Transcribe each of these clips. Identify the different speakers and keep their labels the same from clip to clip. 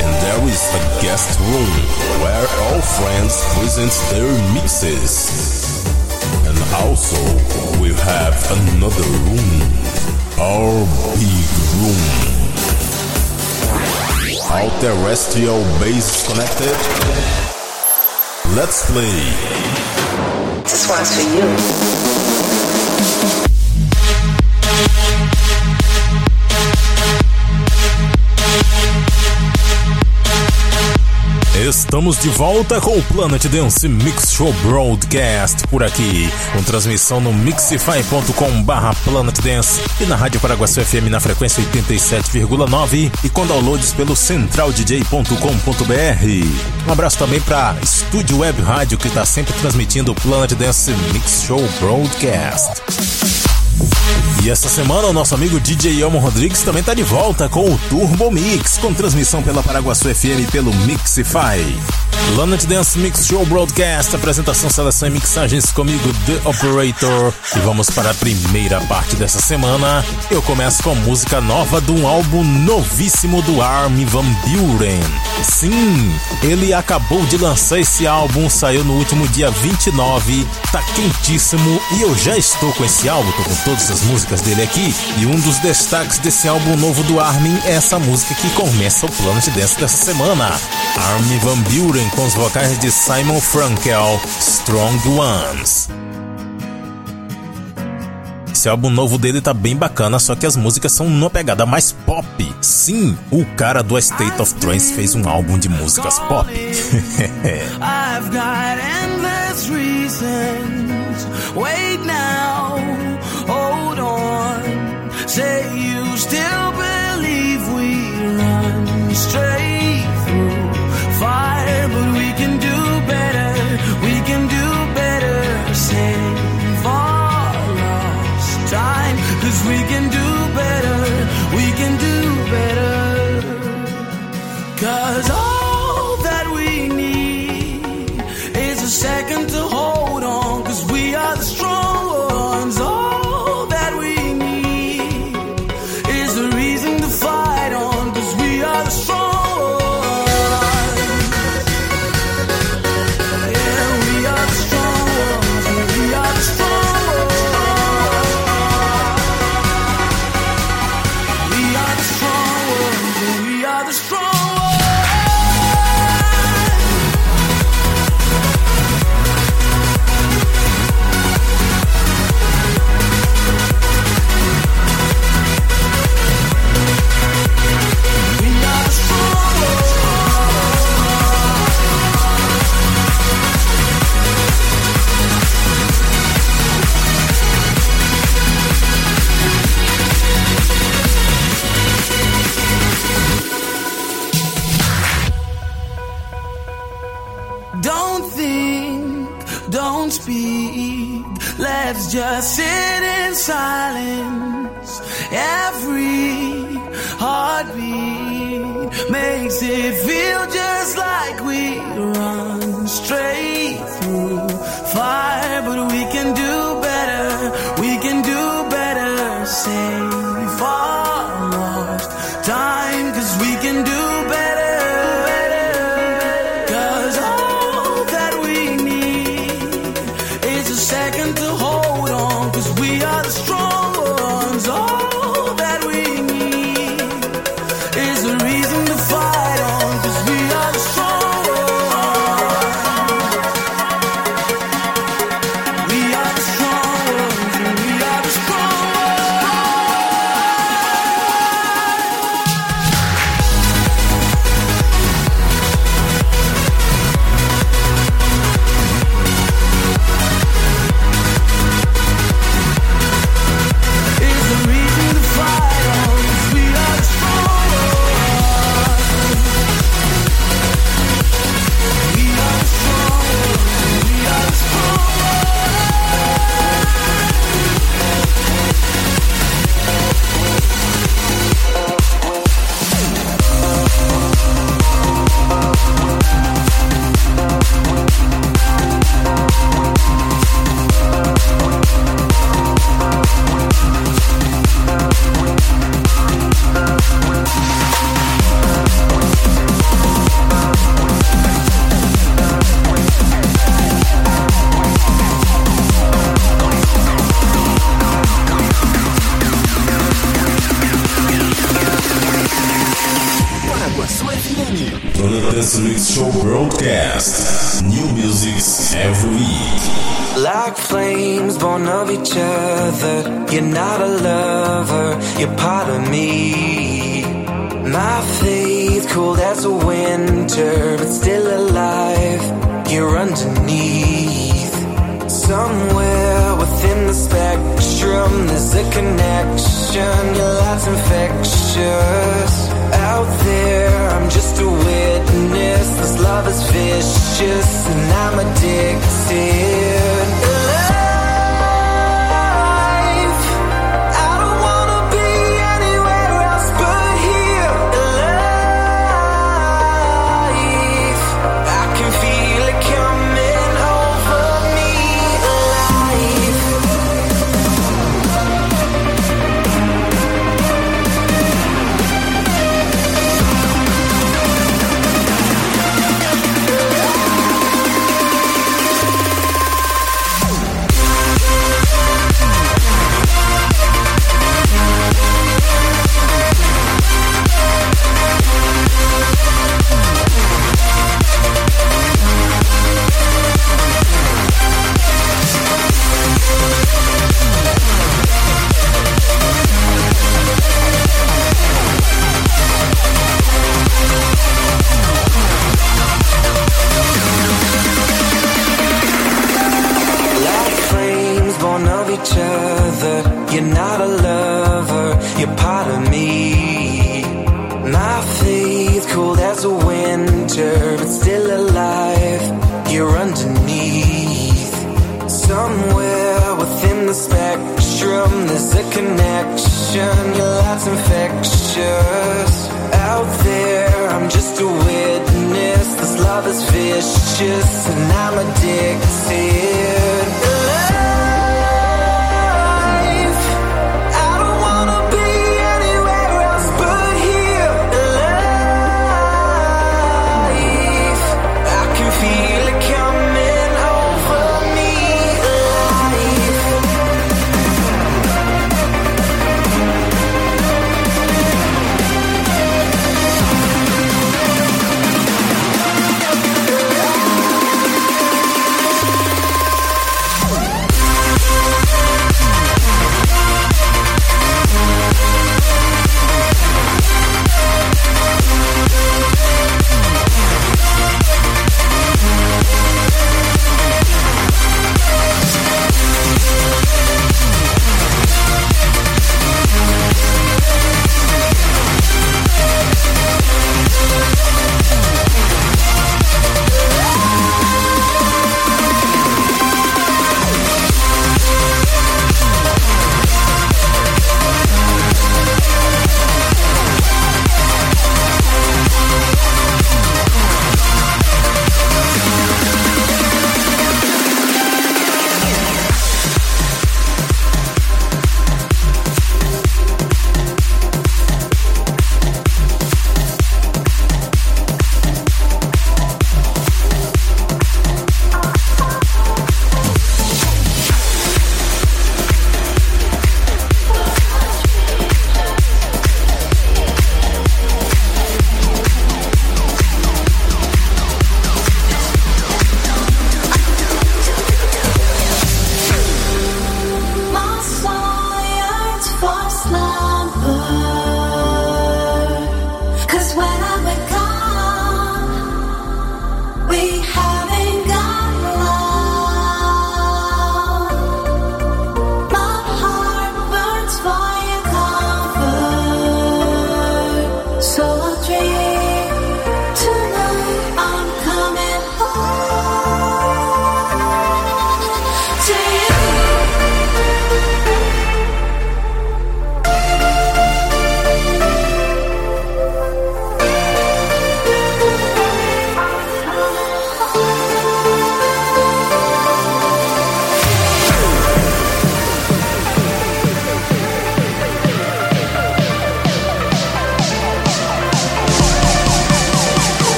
Speaker 1: And there is a guest room where all friends present their mixes. And also we have another room, our big room. All terrestrial base connected. Let's play.
Speaker 2: This one's for you.
Speaker 1: Estamos de volta com o Planet Dance Mix Show Broadcast por aqui, com transmissão no mixify.com barra Planet Dance e na Rádio Paraguaçu FM na frequência 87,9 e com downloads pelo centraldj.com.br. Um abraço também para Estúdio Web Rádio que está sempre transmitindo o Planet Dance Mix Show Broadcast. E essa semana o nosso amigo DJ Elmo Rodrigues também está de volta com o Turbo Mix, com transmissão pela Paraguaçu FM e pelo Mixify. Planet Dance Mix Show Broadcast, apresentação, seleção e mixagens comigo, The Operator. E vamos para a primeira parte dessa semana. Eu começo com música nova de um álbum novíssimo do Armin Van Buren. Sim, ele acabou de lançar esse álbum, saiu no último dia 29, tá quentíssimo e eu já estou com esse álbum, tô com todas as músicas dele aqui. E um dos destaques desse álbum novo do Armin é essa música que começa o Planet Dance dessa semana. Armin Van Buren com os vocais de Simon Frankel, Strong Ones. Esse álbum novo dele tá bem bacana, só que as músicas são numa pegada mais pop. Sim, o cara do State of Trance fez um álbum de músicas pop.
Speaker 3: I've got endless reasons. Wait now, hold on. Say you still we can do better. We can do better. Cause all that we need is a second to hold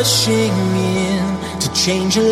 Speaker 3: rushing in to change your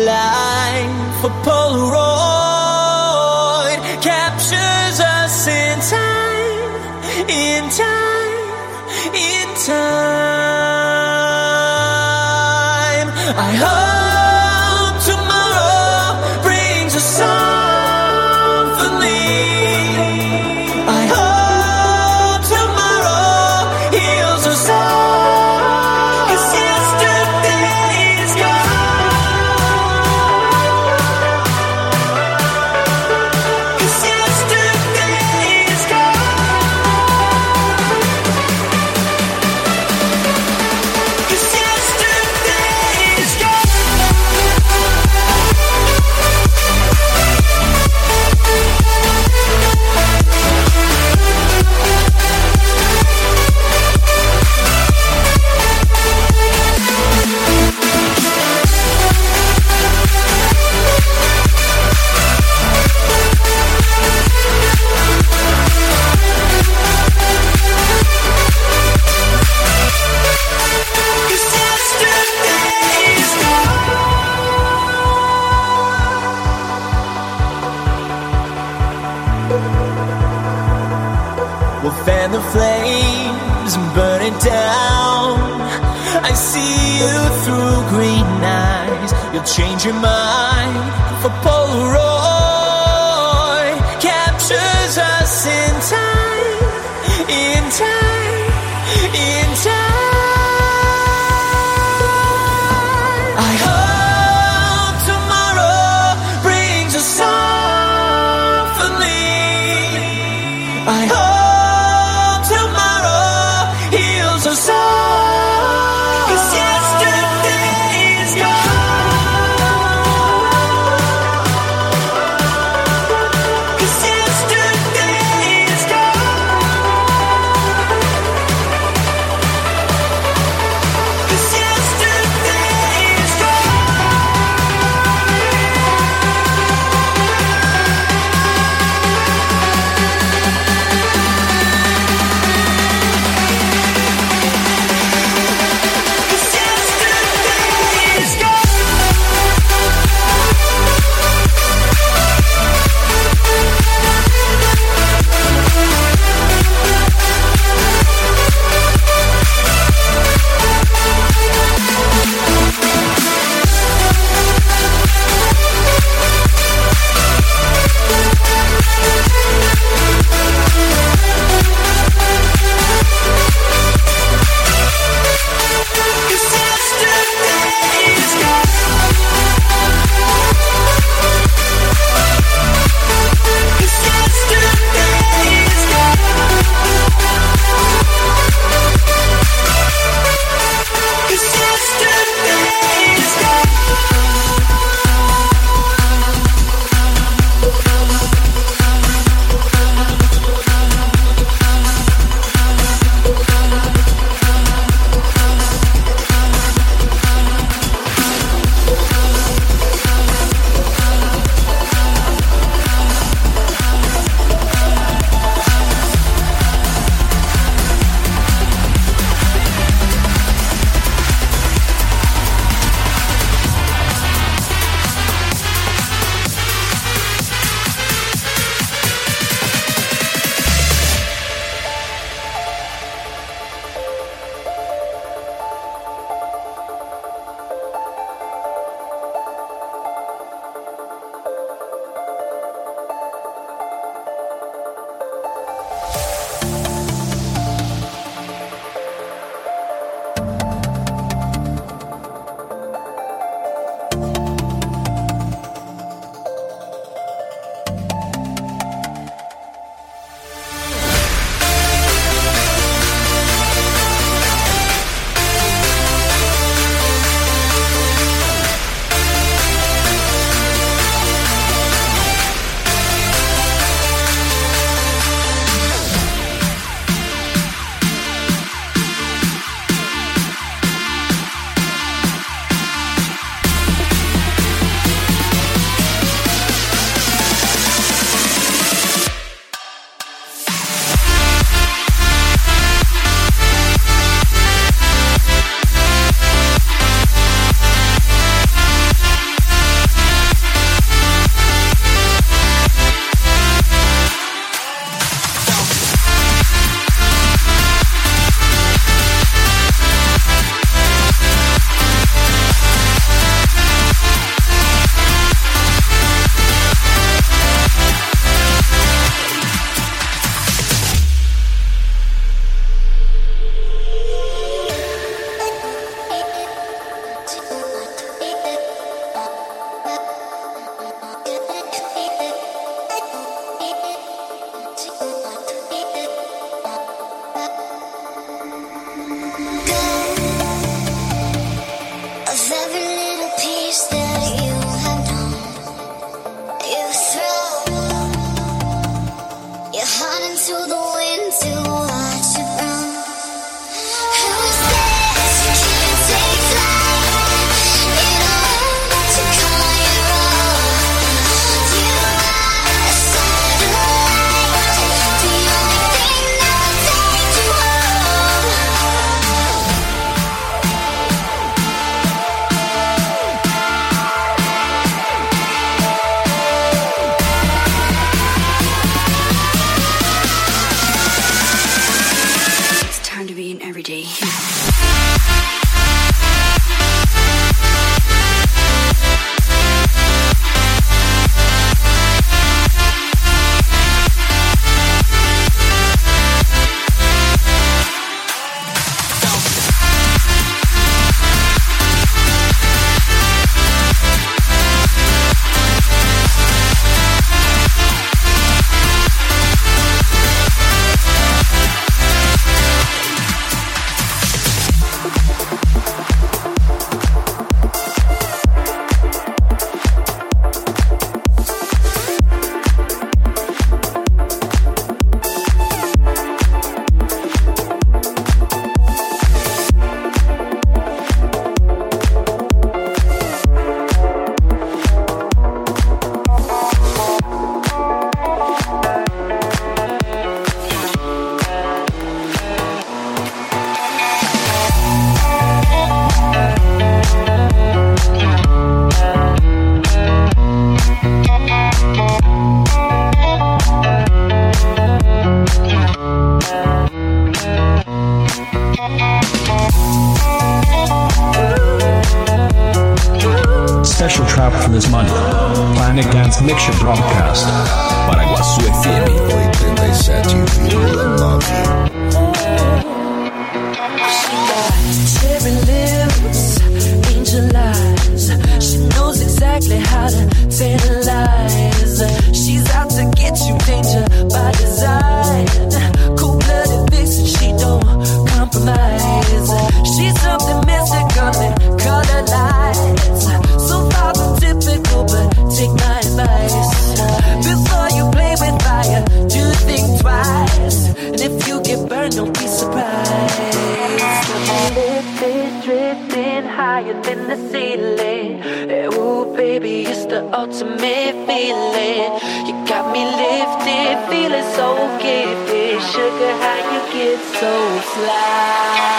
Speaker 3: so fly.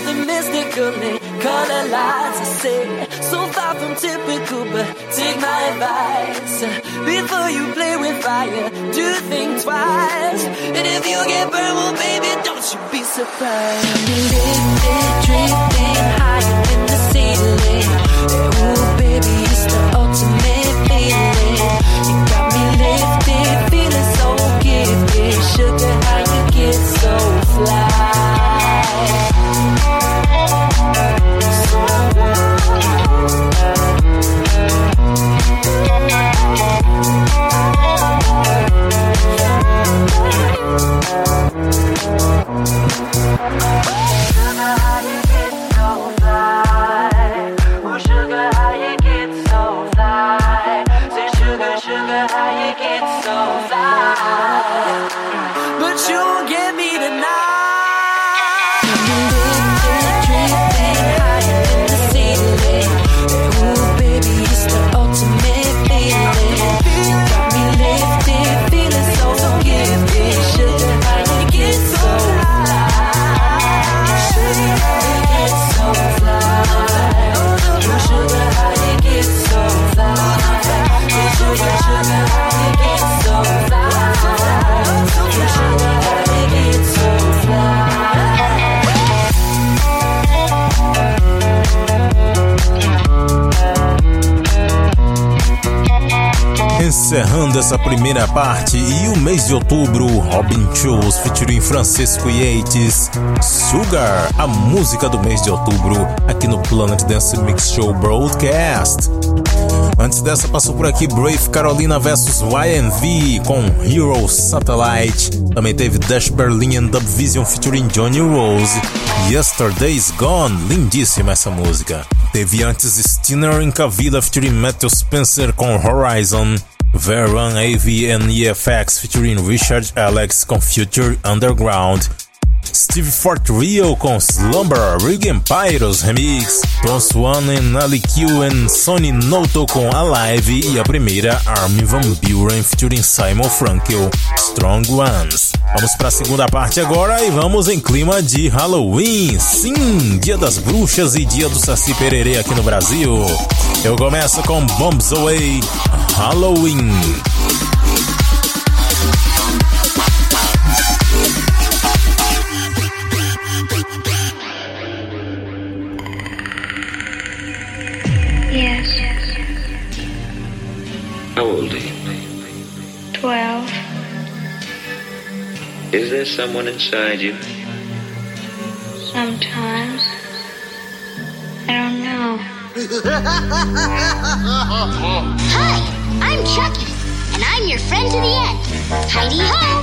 Speaker 3: something mystical in color lights. I say, so far from typical, but take my advice. Before you play with fire, do think twice. And if you get burned, well, baby, don't you be surprised. Live it, dream it,
Speaker 4: higher than the ceiling. Ooh, baby, it's the
Speaker 3: ultimate.
Speaker 1: encerrando essa primeira parte e o mês de outubro, Robin Schulz featuring Francisco Yates, Sugar, a música do mês de outubro, aqui no Planet Dance Mix Show Broadcast. Antes dessa passou por aqui Brave Carolina vs YNV com Hero Satellite. Também teve Dash Berlin and Dub Vision featuring Johnny Rose. Yesterday's Gone, lindíssima essa música. Teve antes Stinner em Cavida featuring Matthew Spencer com Horizon. Veron AV and EFX featuring Richard Alex com Future Underground. Steve Fort Rio com Slumber, Rig Pyros Remix, Don Swan and Ali Q and Sony Noto com Alive e a primeira Armin Van Buren featuring Simon Frankel, Strong Ones. Vamos para a segunda parte agora e vamos em clima de Halloween. Sim, Dia das Bruxas e Dia do Saci Pererê aqui no Brasil. Eu começo com Bombs Away Halloween.
Speaker 5: How old Is there someone inside you?
Speaker 6: Sometimes. I don't know.
Speaker 7: Hi, I'm Chucky, and I'm your friend to the end. Heidi ho!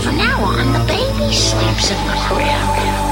Speaker 7: From now on, the baby sleeps in the crib.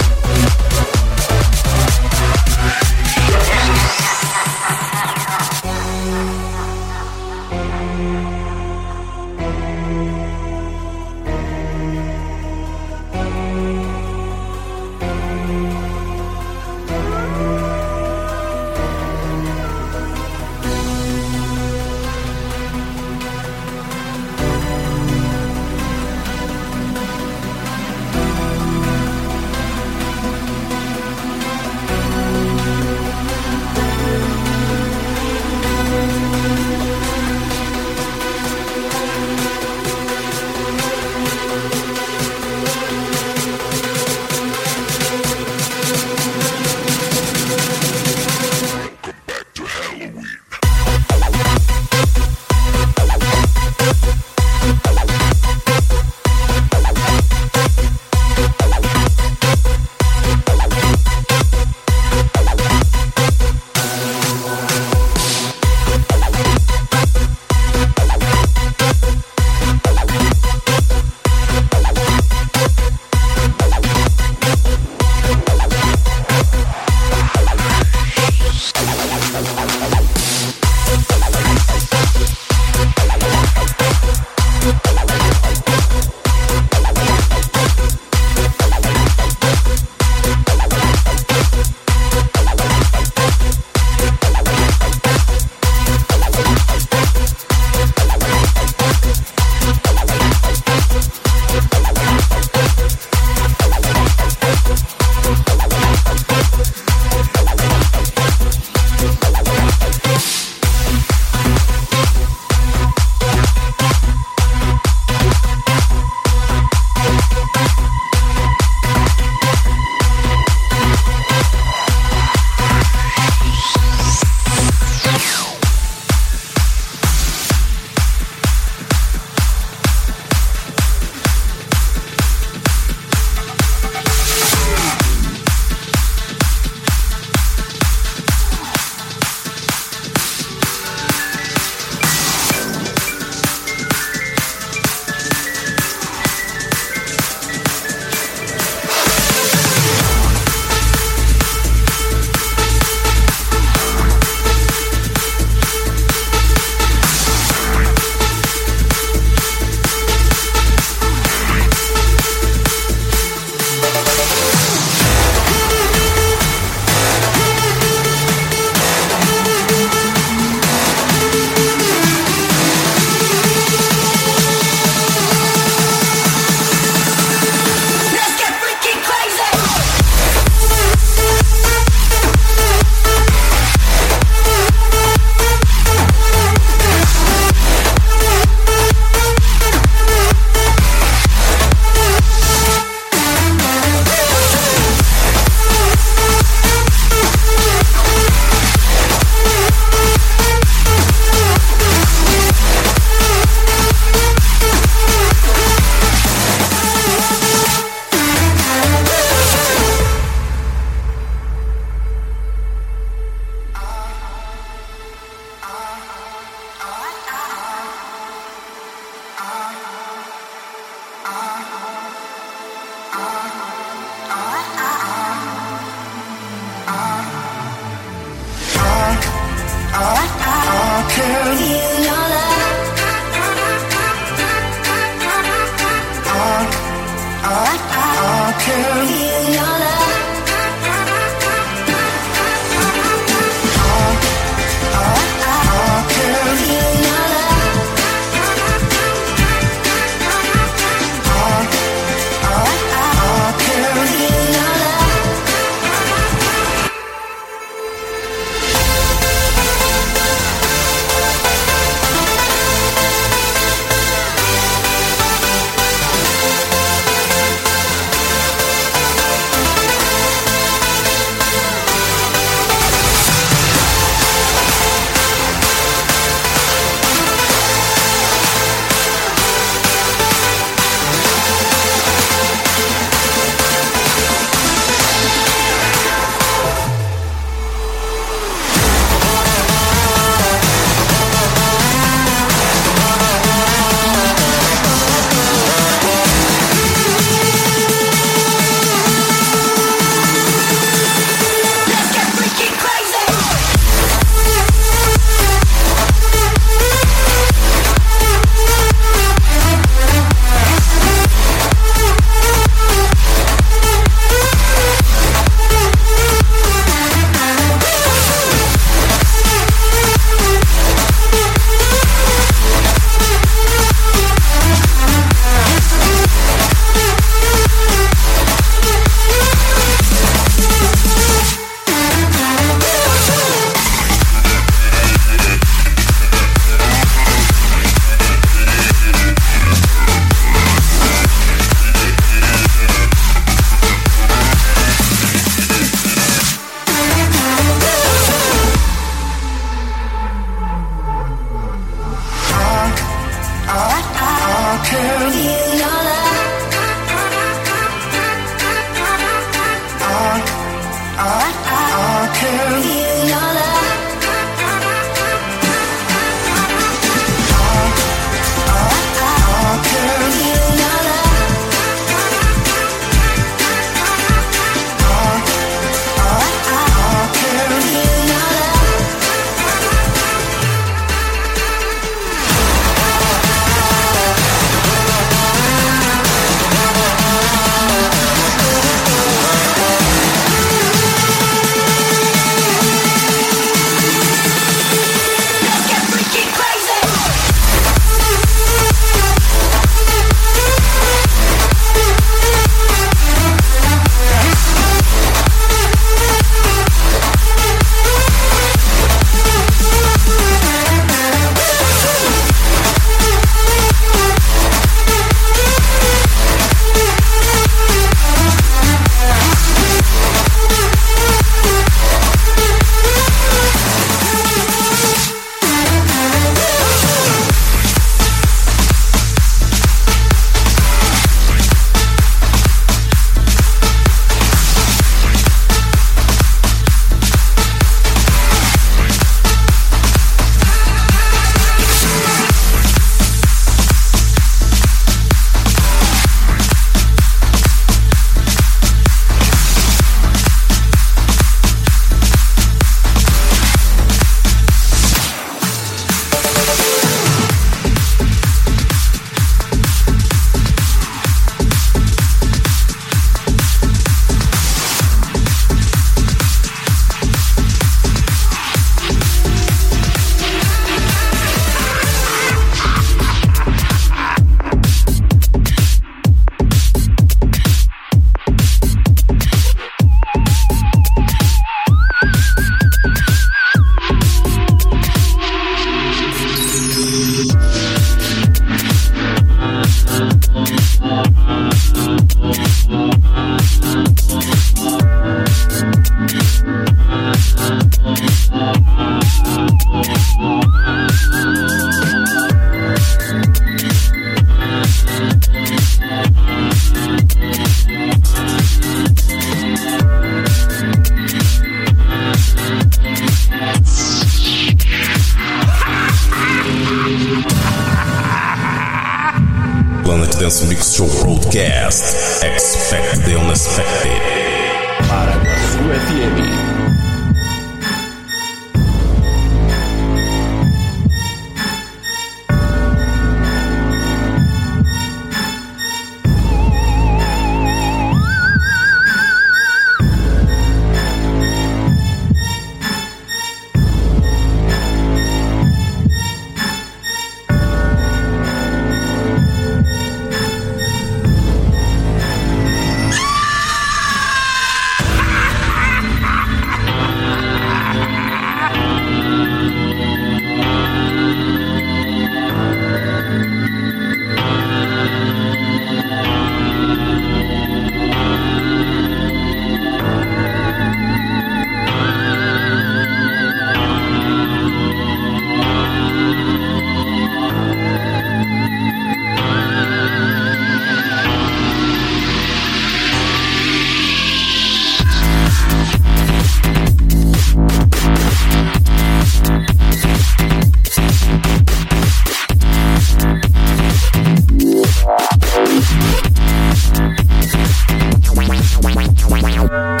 Speaker 8: Wow.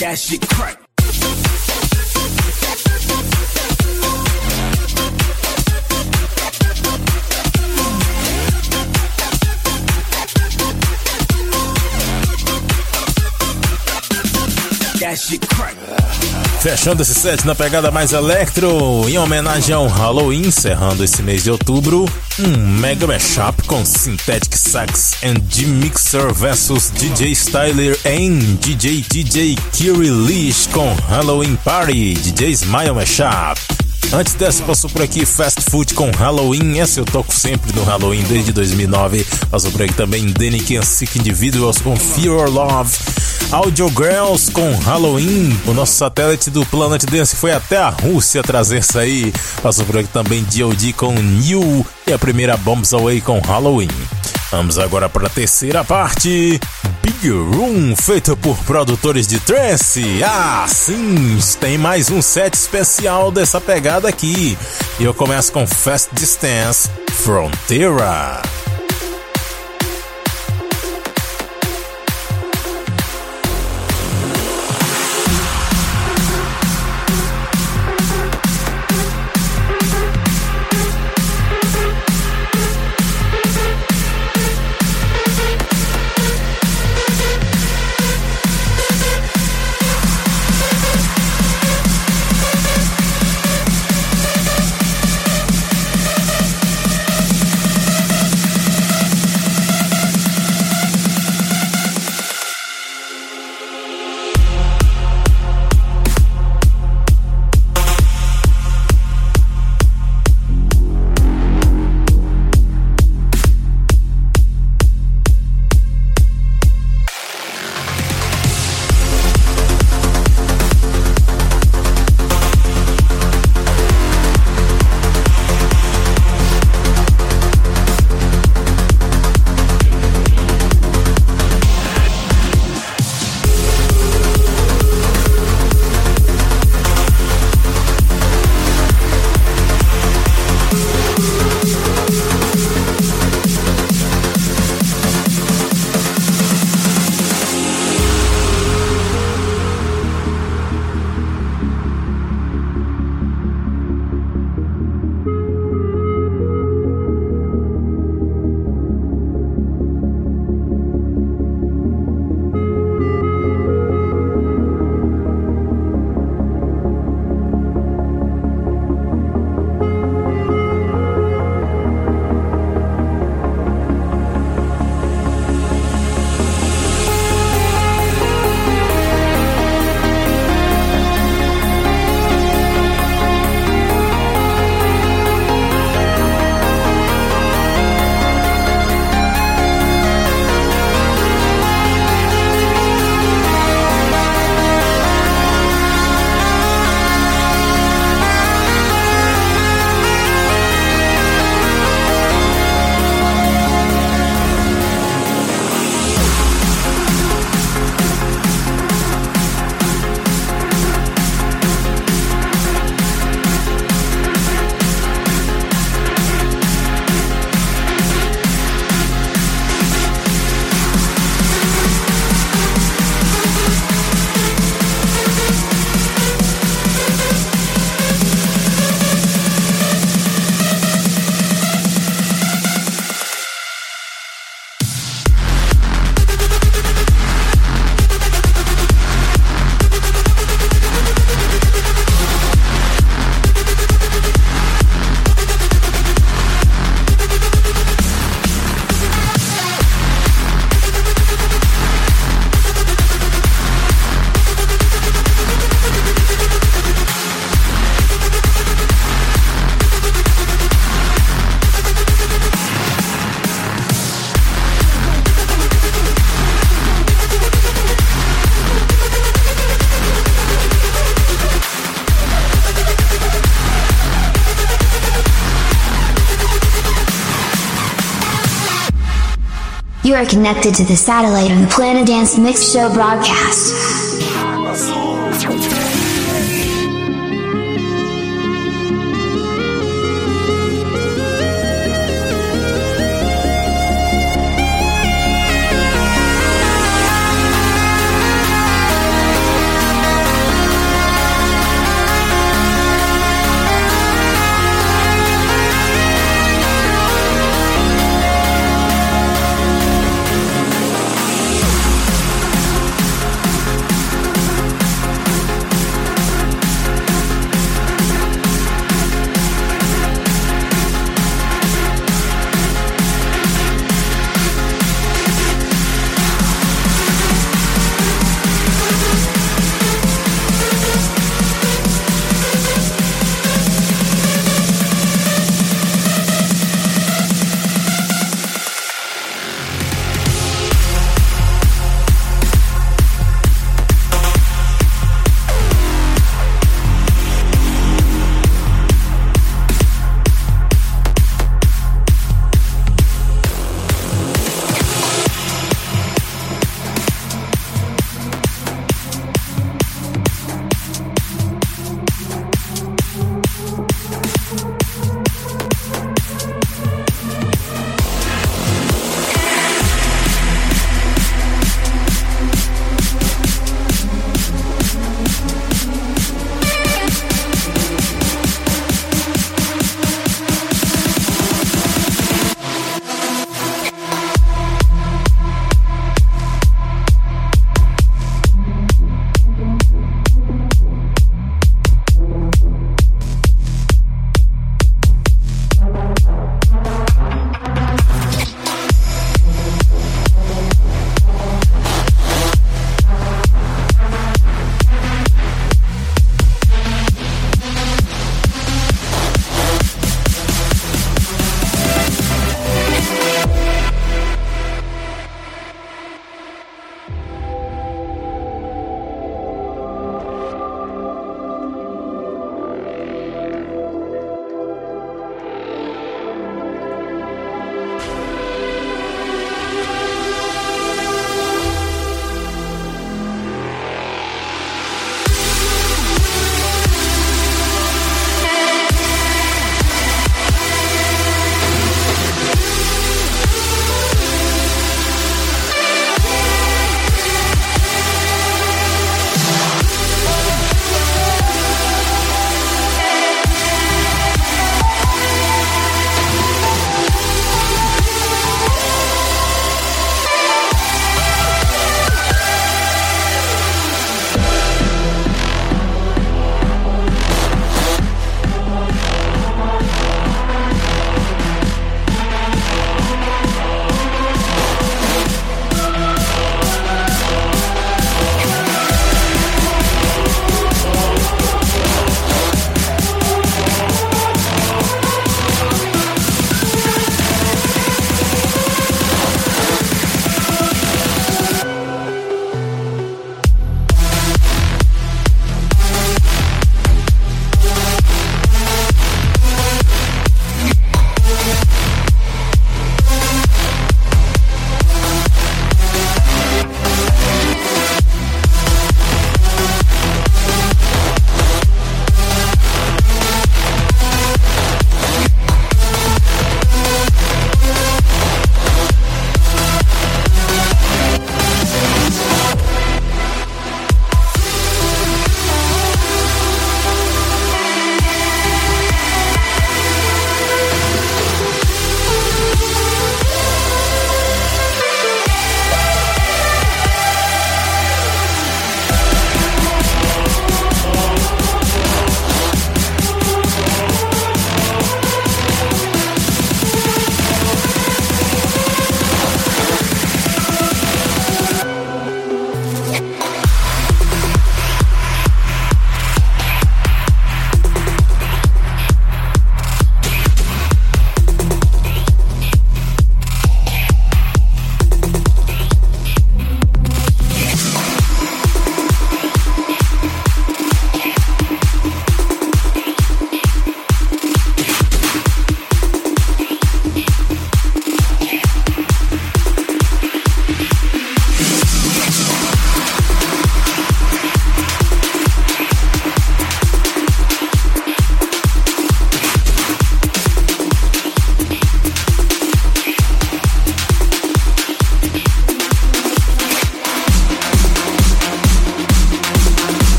Speaker 3: That shit crack. That shit crack.
Speaker 1: Fechando esse set na pegada mais electro, em homenagem ao Halloween, encerrando esse mês de outubro, um mega mashup com Synthetic Sax and G-Mixer versus DJ Styler em DJ DJ Kiri Leash com Halloween Party, DJ Smile Mashup. Antes dessa, passou por aqui Fast Food com Halloween. Essa eu toco sempre no Halloween desde 2009. Passou por aqui também Danny Can Sick Individuals com Fear or Love. Audio Girls com Halloween. O nosso satélite do Planet Dance foi até a Rússia trazer isso aí. Passou por aqui também DOD com New. E a primeira Bombs Away com Halloween. Vamos agora para a terceira parte. Big Room, feito por produtores de trance. Ah, sim, tem mais um set especial dessa pegada aqui. E eu começo com Fast Distance Frontiera.
Speaker 9: Are connected to the satellite on the Planet Dance Mix Show broadcast.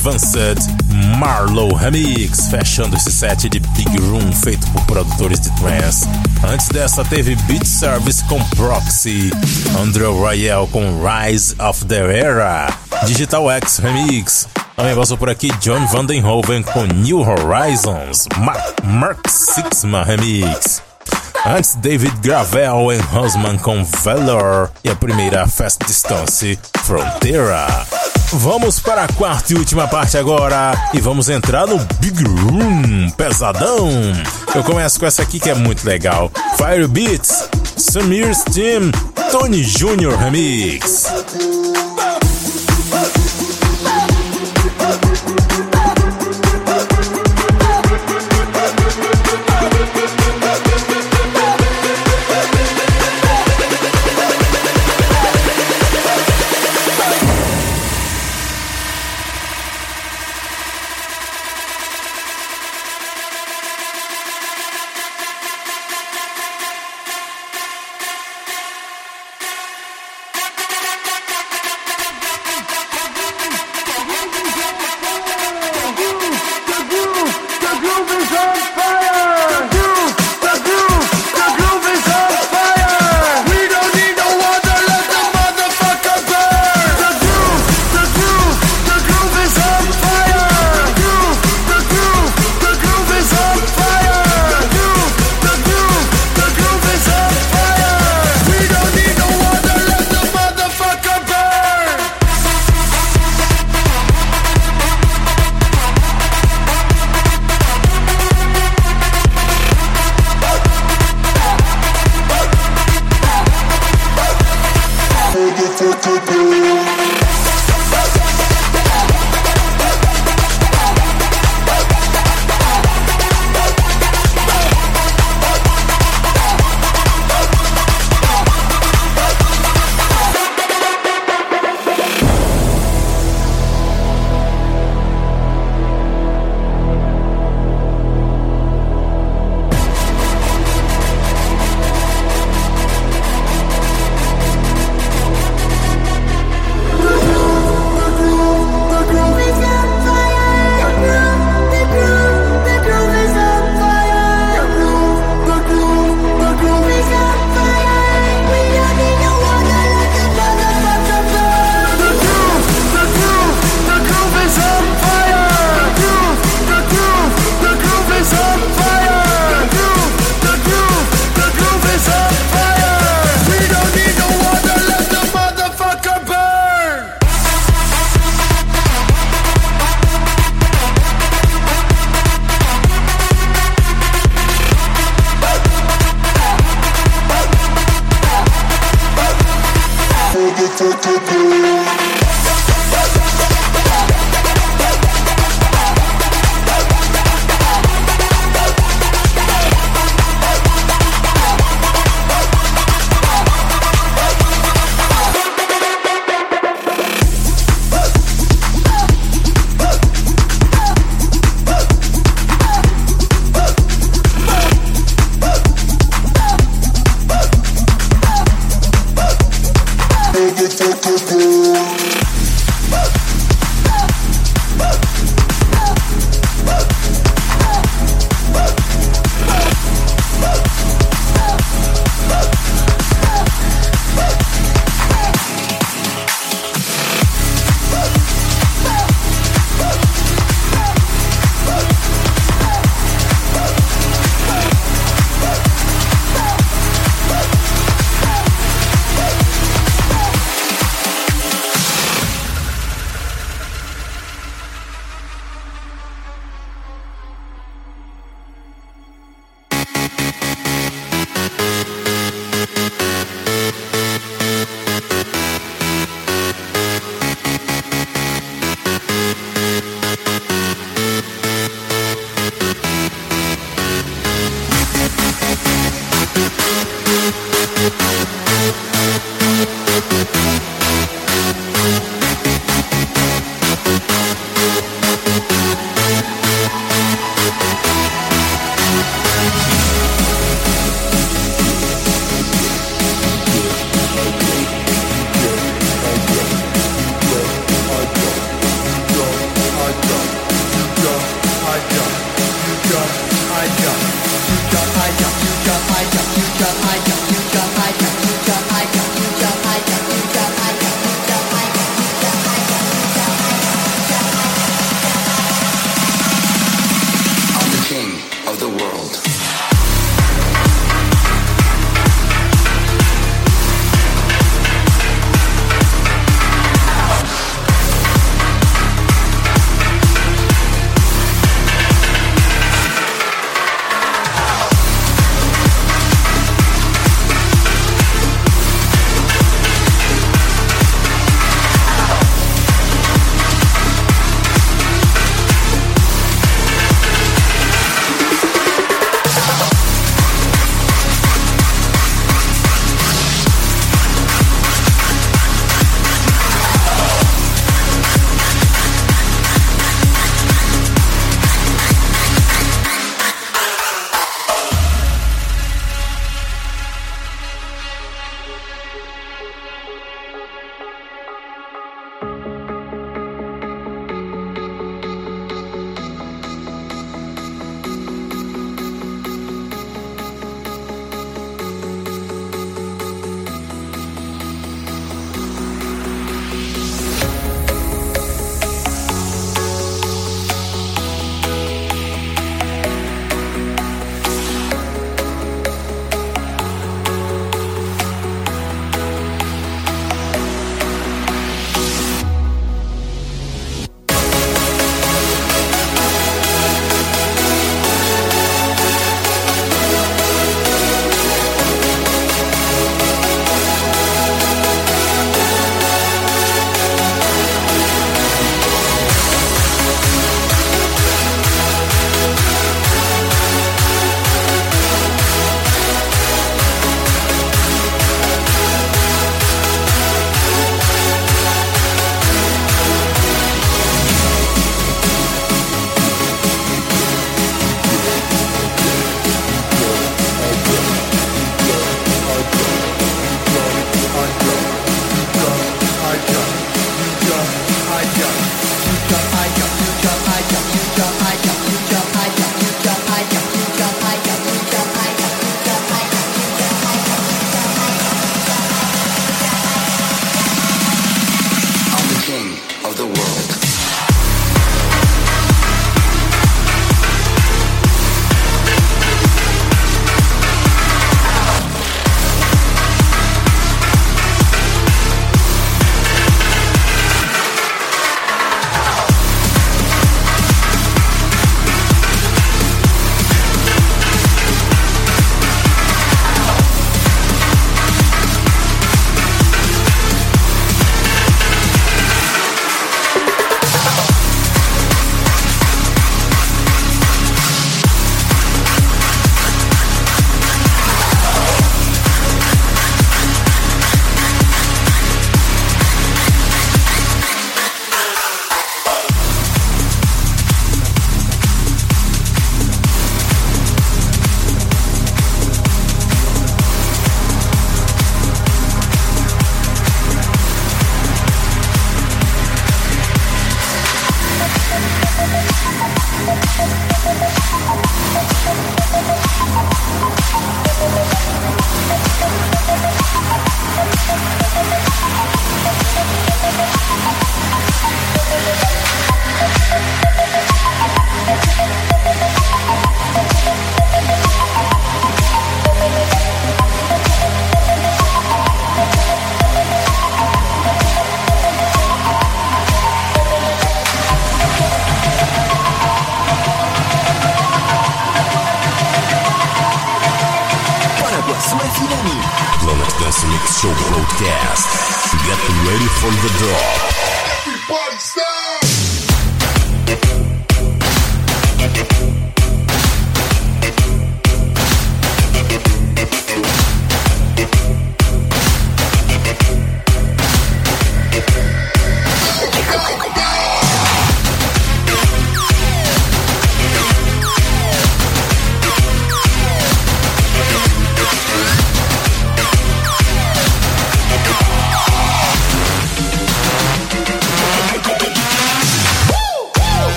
Speaker 1: Advanced Marlow Remix, fechando esse set de Big Room feito por produtores de trance. Antes dessa teve Beat Service com Proxy, Andrew Royale com Rise of the Era, Digital X Remix. Também passou por aqui John Vandenhoven com New Horizons, Mark, Mark Sixma Remix. Antes, David Gravel em Husman com Valor e a primeira Fast Distance Fronteira. Vamos para a quarta e última parte agora e vamos entrar no Big Room pesadão. Eu começo com essa aqui que é muito legal: Fire Beats, Samir Steam, Tony Jr. Remix.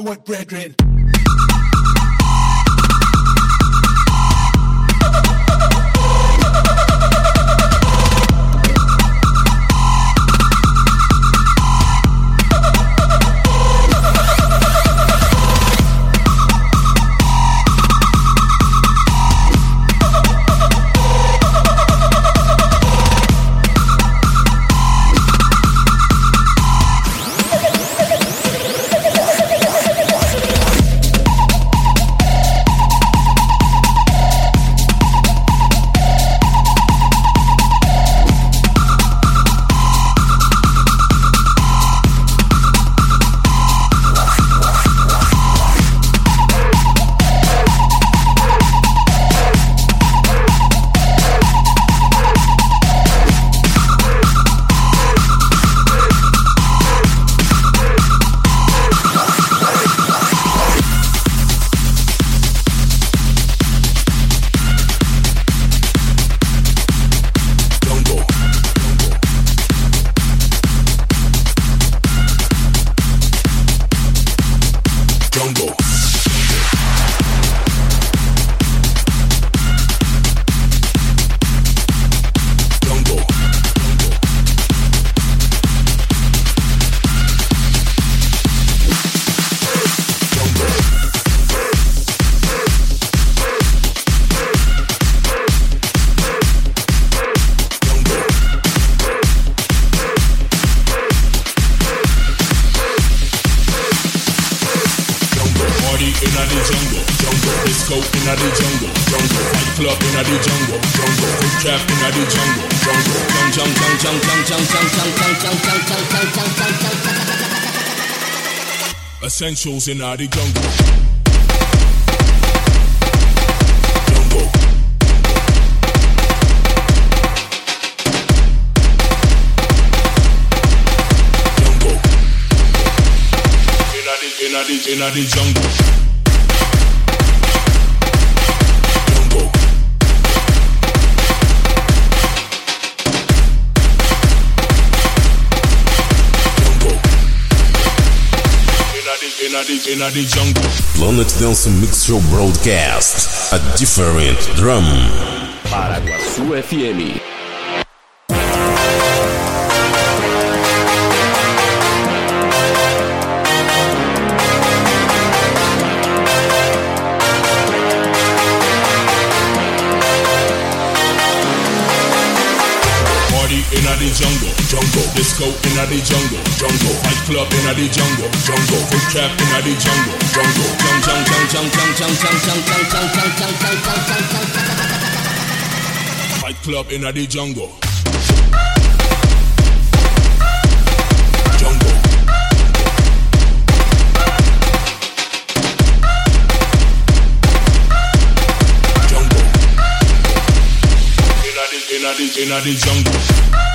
Speaker 10: Forward, brethren.
Speaker 11: Essentials in the jungle. In the, jungle. In the, jungle.
Speaker 1: Planet Dance Mix Show Broadcast. A different drum.
Speaker 12: Paraguaçu FM.
Speaker 10: inna the jungle, jungle. Fight club inna the jungle, jungle. Foot trap inna the jungle, jungle. Jump, jump, jump, jump, jump, jump, jump, jump, jump, jump, jump, jump, jump, jump, jump, jump. Fight club inna the jungle. Inna the, jungle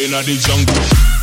Speaker 10: inna the jungle.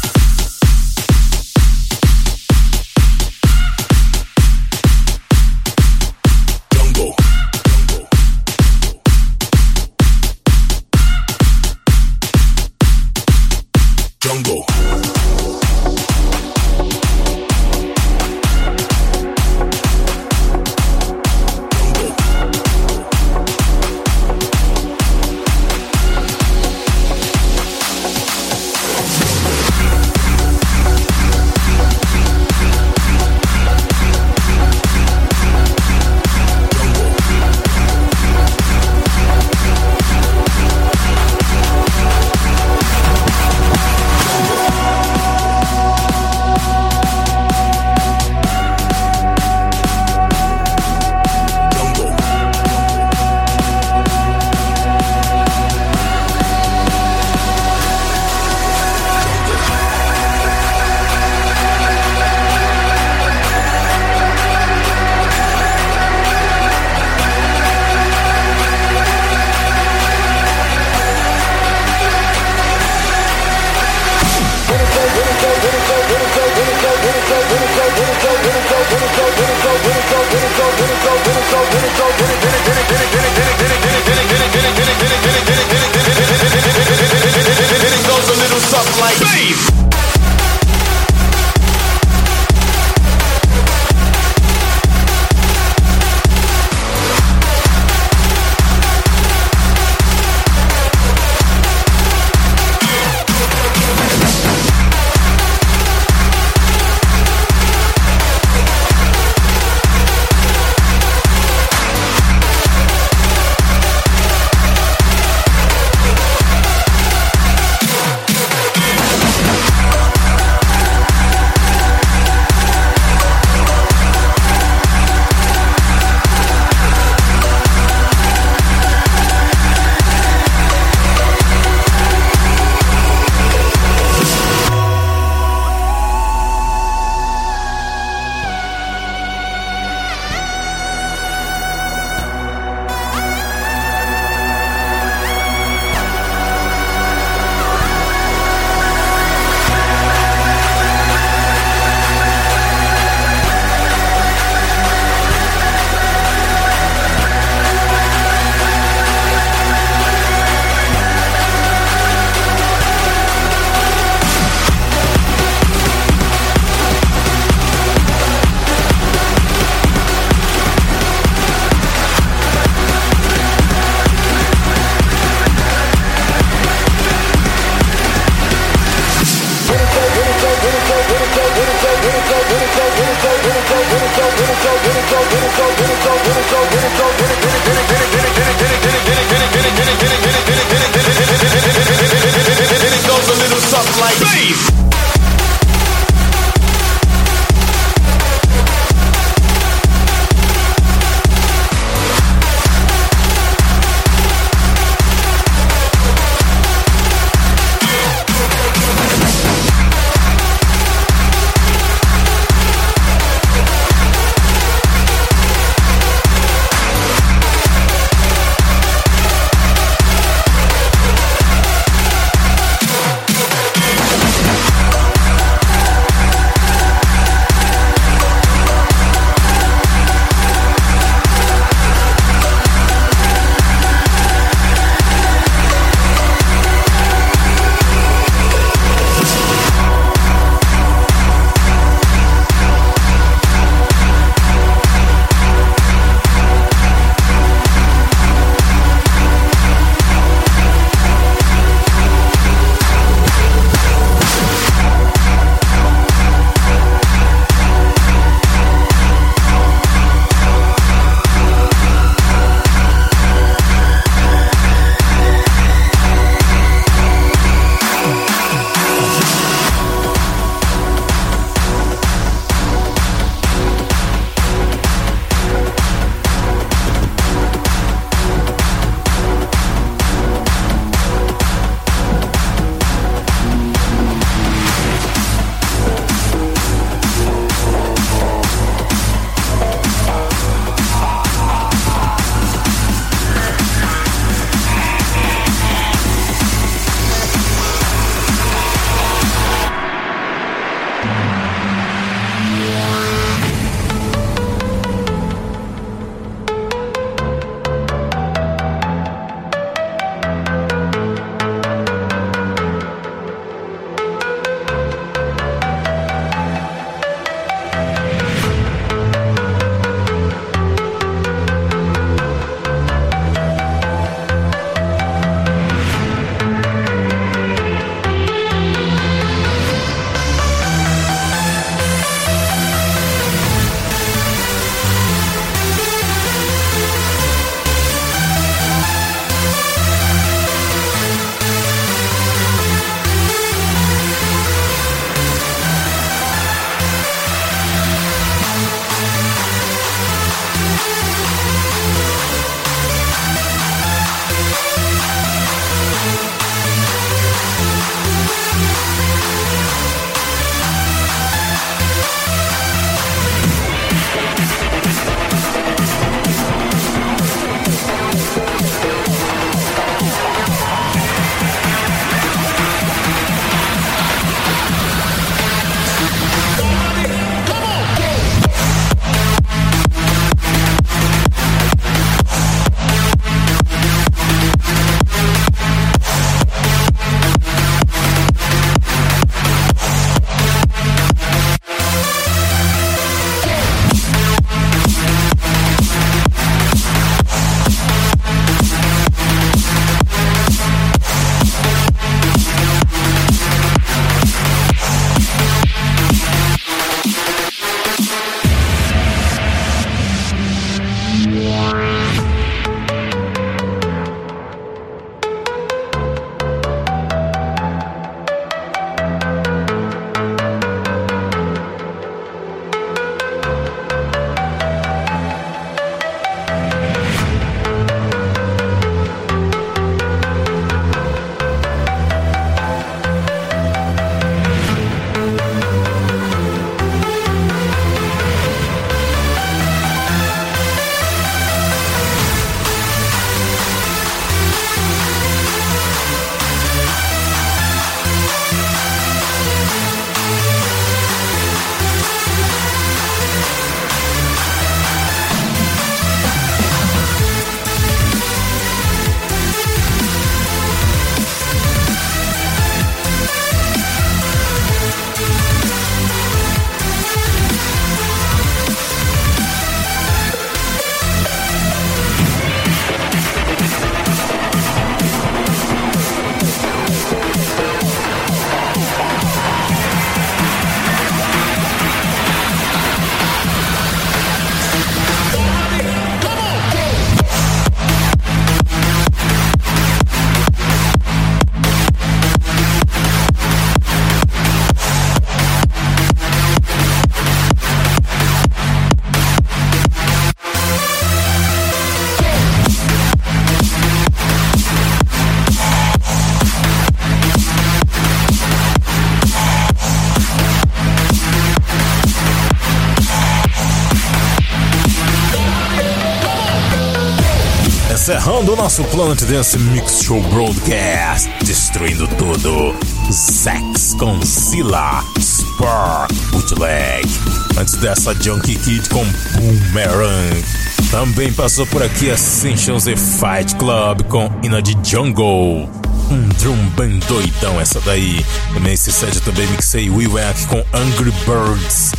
Speaker 1: Encerrando o nosso Planet Dance Mix Show Broadcast, destruindo tudo. Zex com Silla, Spark, Bootleg. Antes dessa, Junkie Kid com Boomerang. Também passou por aqui Ascensions e Fight Club com Ina de Jungle. Um drum bem doidão essa daí. Nesse set também mixei We Wack com Angry Birds.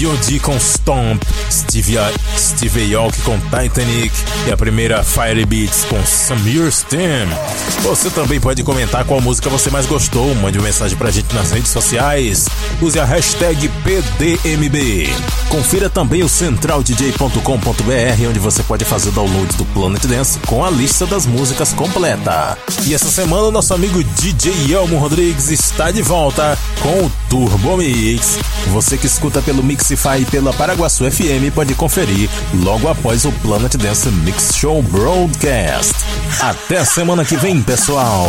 Speaker 1: D.O.D. com Stomp, Steve, Steve Aoki com Titanic e a primeira Fire Beats com Samir Stem. Você também pode comentar qual música você mais gostou, mande uma mensagem pra gente nas redes sociais, use a hashtag PDMB. Confira também o centraldj.com.br onde você pode fazer download do Planet Dance com a lista das músicas completa. E essa semana o nosso amigo DJ Elmo Rodrigues está de volta com o Turbo Mix. Você que escuta pelo Mixify e pela Paraguaçu FM pode conferir logo após o Planet Dance Mix Show Broadcast. Até semana que vem, pessoal!